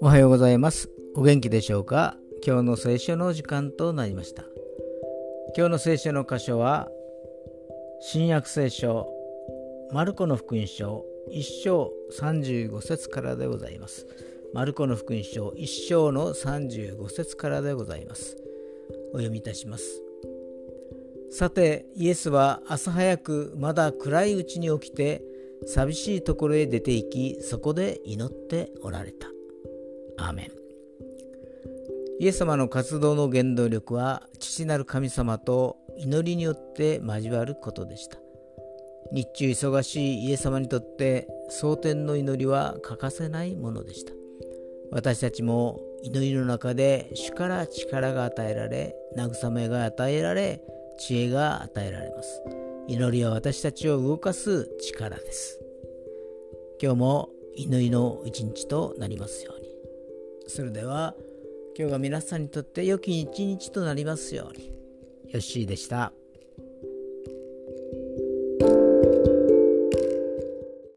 おはようございます。お元気でしょうか？今日の聖書の時間となりました。今日の聖書の箇所は新約聖書マルコの福音書1章35節からでございます。マルコの福音書1章の35節からでございます。お読みいたします。さてイエスは朝早くまだ暗いうちに起きて寂しいところへ出て行きそこで祈っておられた。アーメン。イエス様の活動の原動力は父なる神様と祈りによって交わることでした。日中忙しいイエス様にとって蒼天の祈りは欠かせないものでした。私たちも祈りの中で主から力が与えられ慰めが与えられ知恵が与えられます祈りは私たちを動かす力です今日も祈りの一日となりますようにそれでは今日が皆さんにとって良き一日となりますように。よッしーでした。